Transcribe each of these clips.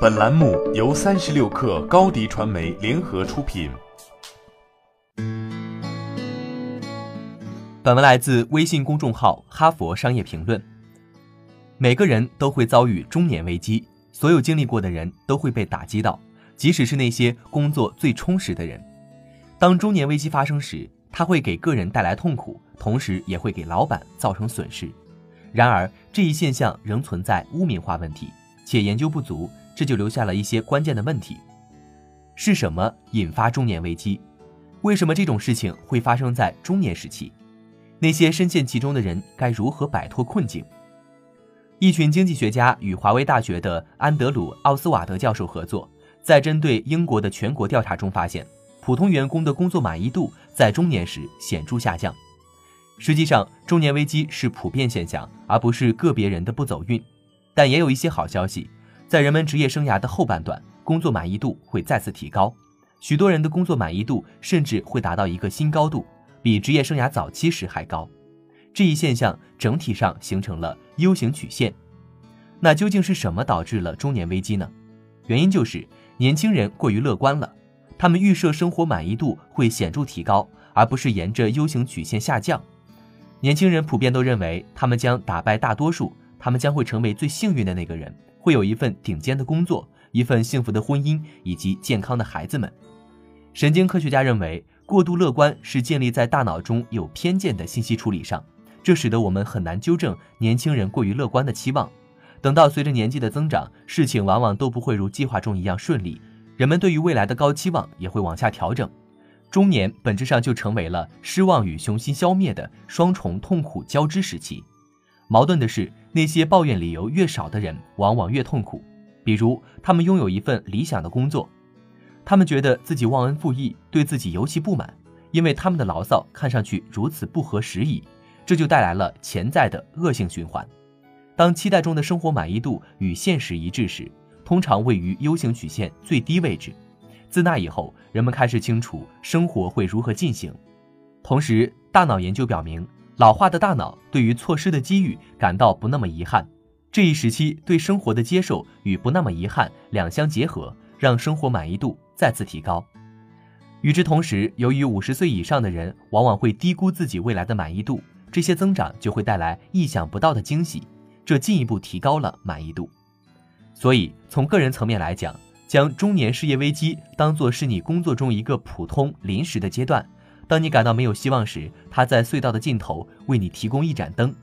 本栏目由三十六氪高低传媒联合出品。本文来自微信公众号《哈佛商业评论》。每个人都会遭遇中年危机，所有经历过的人都会被打击到，即使是那些工作最充实的人。当中年危机发生时，它会给个人带来痛苦，同时也会给老板造成损失。然而，这一现象仍存在污名化问题，且研究不足。这就留下了一些关键的问题：是什么引发中年危机？为什么这种事情会发生在中年时期？那些深陷其中的人该如何摆脱困境？一群经济学家与华威大学的安德鲁·奥斯瓦德教授合作，在针对英国的全国调查中发现，普通员工的工作满意度在中年时显著下降。实际上，中年危机是普遍现象，而不是个别人的不走运。但也有一些好消息。在人们职业生涯的后半段，工作满意度会再次提高，许多人的工作满意度甚至会达到一个新高度，比职业生涯早期时还高。这一现象整体上形成了 U 型曲线。那究竟是什么导致了中年危机呢？原因就是年轻人过于乐观了，他们预设生活满意度会显著提高，而不是沿着 U 型曲线下降。年轻人普遍都认为他们将打败大多数，他们将会成为最幸运的那个人。会有一份顶尖的工作，一份幸福的婚姻，以及健康的孩子们。神经科学家认为，过度乐观是建立在大脑中有偏见的信息处理上，这使得我们很难纠正年轻人过于乐观的期望。等到随着年纪的增长，事情往往都不会如计划中一样顺利，人们对于未来的高期望也会往下调整。中年本质上就成为了失望与雄心消灭的双重痛苦交织时期。矛盾的是。那些抱怨理由越少的人，往往越痛苦。比如，他们拥有一份理想的工作，他们觉得自己忘恩负义，对自己尤其不满，因为他们的牢骚看上去如此不合时宜，这就带来了潜在的恶性循环。当期待中的生活满意度与现实一致时，通常位于 U 型曲线最低位置。自那以后，人们开始清楚生活会如何进行。同时，大脑研究表明。老化的大脑对于错失的机遇感到不那么遗憾，这一时期对生活的接受与不那么遗憾两相结合，让生活满意度再次提高。与之同时，由于五十岁以上的人往往会低估自己未来的满意度，这些增长就会带来意想不到的惊喜，这进一步提高了满意度。所以，从个人层面来讲，将中年事业危机当做是你工作中一个普通临时的阶段。当你感到没有希望时，他在隧道的尽头为你提供一盏灯。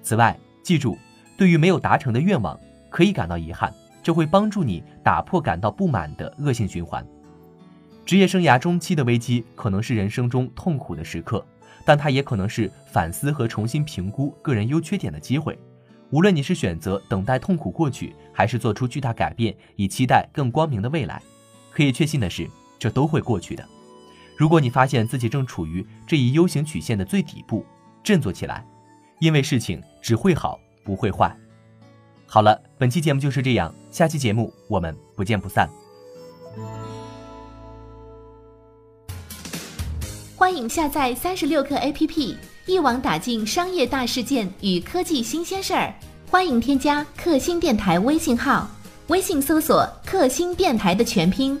此外，记住，对于没有达成的愿望，可以感到遗憾，这会帮助你打破感到不满的恶性循环。职业生涯中期的危机可能是人生中痛苦的时刻，但它也可能是反思和重新评估个人优缺点的机会。无论你是选择等待痛苦过去，还是做出巨大改变以期待更光明的未来，可以确信的是，这都会过去的。如果你发现自己正处于这一 U 型曲线的最底部，振作起来，因为事情只会好不会坏。好了，本期节目就是这样，下期节目我们不见不散。欢迎下载三十六课 APP，一网打尽商业大事件与科技新鲜事儿。欢迎添加克星电台微信号，微信搜索“克星电台”的全拼。